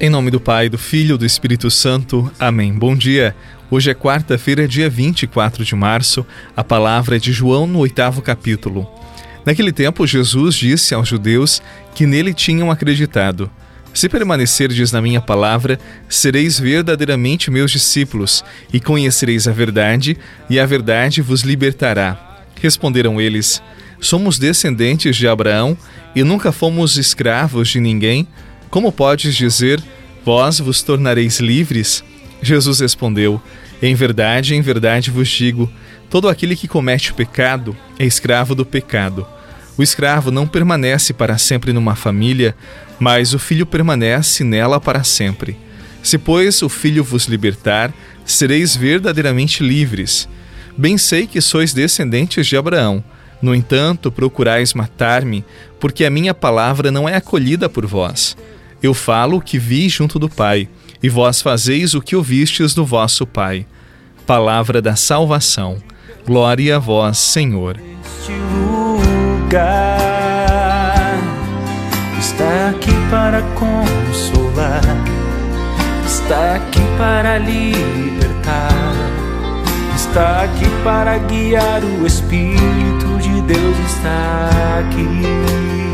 Em nome do Pai, do Filho e do Espírito Santo. Amém. Bom dia. Hoje é quarta-feira, dia 24 de março. A palavra é de João no oitavo capítulo. Naquele tempo, Jesus disse aos judeus que nele tinham acreditado: Se permanecerdes na minha palavra, sereis verdadeiramente meus discípulos, e conhecereis a verdade, e a verdade vos libertará. Responderam eles: Somos descendentes de Abraão e nunca fomos escravos de ninguém. Como podes dizer, vós vos tornareis livres? Jesus respondeu: Em verdade, em verdade vos digo: todo aquele que comete o pecado é escravo do pecado. O escravo não permanece para sempre numa família, mas o filho permanece nela para sempre. Se, pois, o filho vos libertar, sereis verdadeiramente livres. Bem sei que sois descendentes de Abraão. No entanto, procurais matar-me, porque a minha palavra não é acolhida por vós. Eu falo o que vi junto do Pai, e vós fazeis o que ouvistes do vosso Pai. Palavra da salvação. Glória a vós, Senhor. Este lugar está aqui para consolar, está aqui para libertar, está aqui para guiar. O Espírito de Deus está aqui.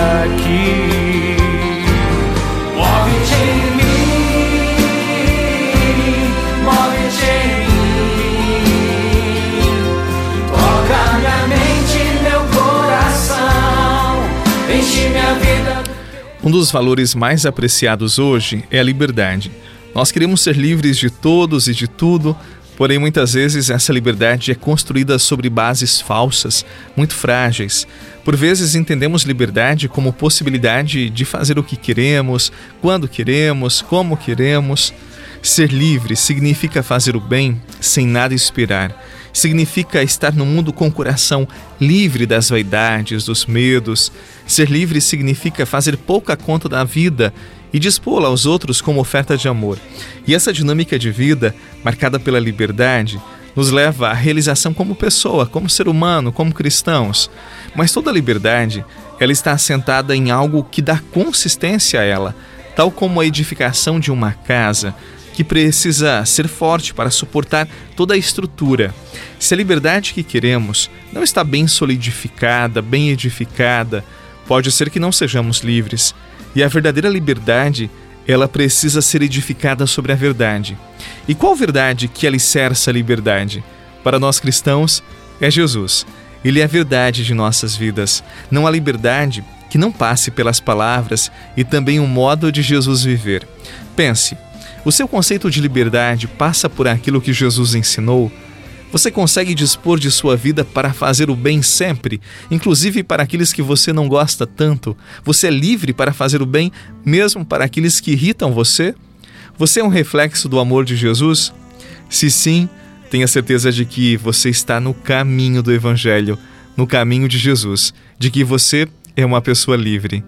Um dos valores mais apreciados hoje é a liberdade. Nós queremos ser livres de todos e de tudo, porém muitas vezes essa liberdade é construída sobre bases falsas, muito frágeis. Por vezes entendemos liberdade como possibilidade de fazer o que queremos, quando queremos, como queremos. Ser livre significa fazer o bem sem nada esperar significa estar no mundo com o coração livre das vaidades, dos medos. Ser livre significa fazer pouca conta da vida e dispô-la aos outros como oferta de amor. E essa dinâmica de vida, marcada pela liberdade, nos leva à realização como pessoa, como ser humano, como cristãos. Mas toda liberdade, ela está assentada em algo que dá consistência a ela, tal como a edificação de uma casa que precisa ser forte para suportar toda a estrutura. Se a liberdade que queremos não está bem solidificada, bem edificada, pode ser que não sejamos livres. E a verdadeira liberdade, ela precisa ser edificada sobre a verdade. E qual verdade que alicerça a liberdade? Para nós cristãos, é Jesus. Ele é a verdade de nossas vidas. Não há liberdade que não passe pelas palavras e também o modo de Jesus viver. Pense, o seu conceito de liberdade passa por aquilo que Jesus ensinou? Você consegue dispor de sua vida para fazer o bem sempre, inclusive para aqueles que você não gosta tanto? Você é livre para fazer o bem, mesmo para aqueles que irritam você? Você é um reflexo do amor de Jesus? Se sim, tenha certeza de que você está no caminho do Evangelho, no caminho de Jesus, de que você é uma pessoa livre.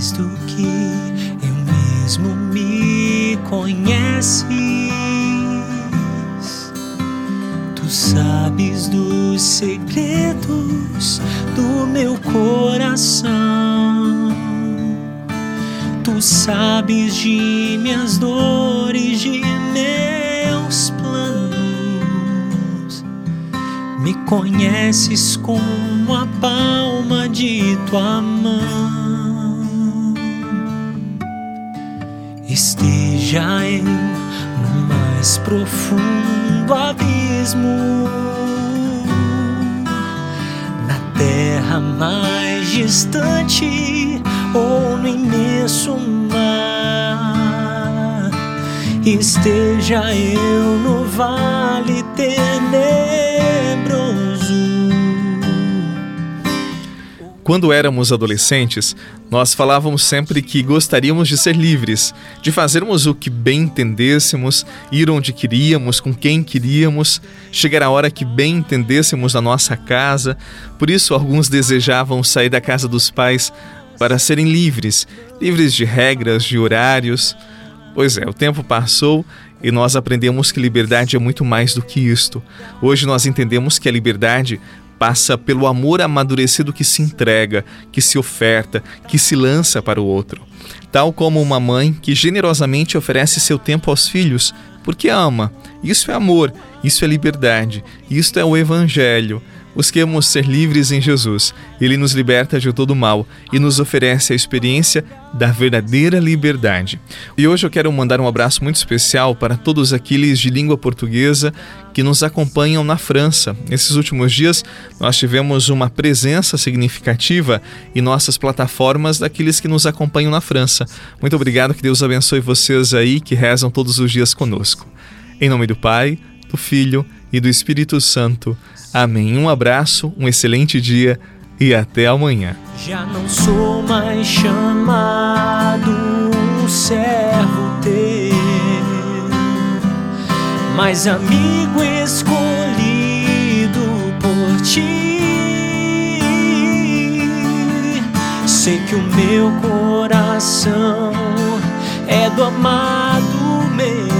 Mais do que eu mesmo me conheces. Tu sabes dos segredos do meu coração. Tu sabes de minhas dores, de meus planos. me conheces com a palma de tua mão. Esteja eu no mais profundo abismo, na terra mais distante ou no imenso mar. Esteja eu no vale tenebroso Quando éramos adolescentes, nós falávamos sempre que gostaríamos de ser livres, de fazermos o que bem entendêssemos, ir onde queríamos, com quem queríamos, chegar a hora que bem entendêssemos na nossa casa. Por isso, alguns desejavam sair da casa dos pais para serem livres, livres de regras, de horários. Pois é, o tempo passou e nós aprendemos que liberdade é muito mais do que isto. Hoje nós entendemos que a liberdade passa pelo amor amadurecido que se entrega, que se oferta, que se lança para o outro. Tal como uma mãe que generosamente oferece seu tempo aos filhos, porque ama. Isso é amor, isso é liberdade, isso é o Evangelho. Busquemos ser livres em Jesus. Ele nos liberta de todo mal e nos oferece a experiência da verdadeira liberdade. E hoje eu quero mandar um abraço muito especial para todos aqueles de língua portuguesa que nos acompanham na França. Nesses últimos dias, nós tivemos uma presença significativa em nossas plataformas daqueles que nos acompanham na França. Muito obrigado, que Deus abençoe vocês aí que rezam todos os dias conosco. Em nome do Pai, do Filho e do Espírito Santo. Amém. Um abraço, um excelente dia e até amanhã. Já não sou mais chamado um servo teu, mas amigo escolhido por ti. Sei que o meu coração é do amado meu,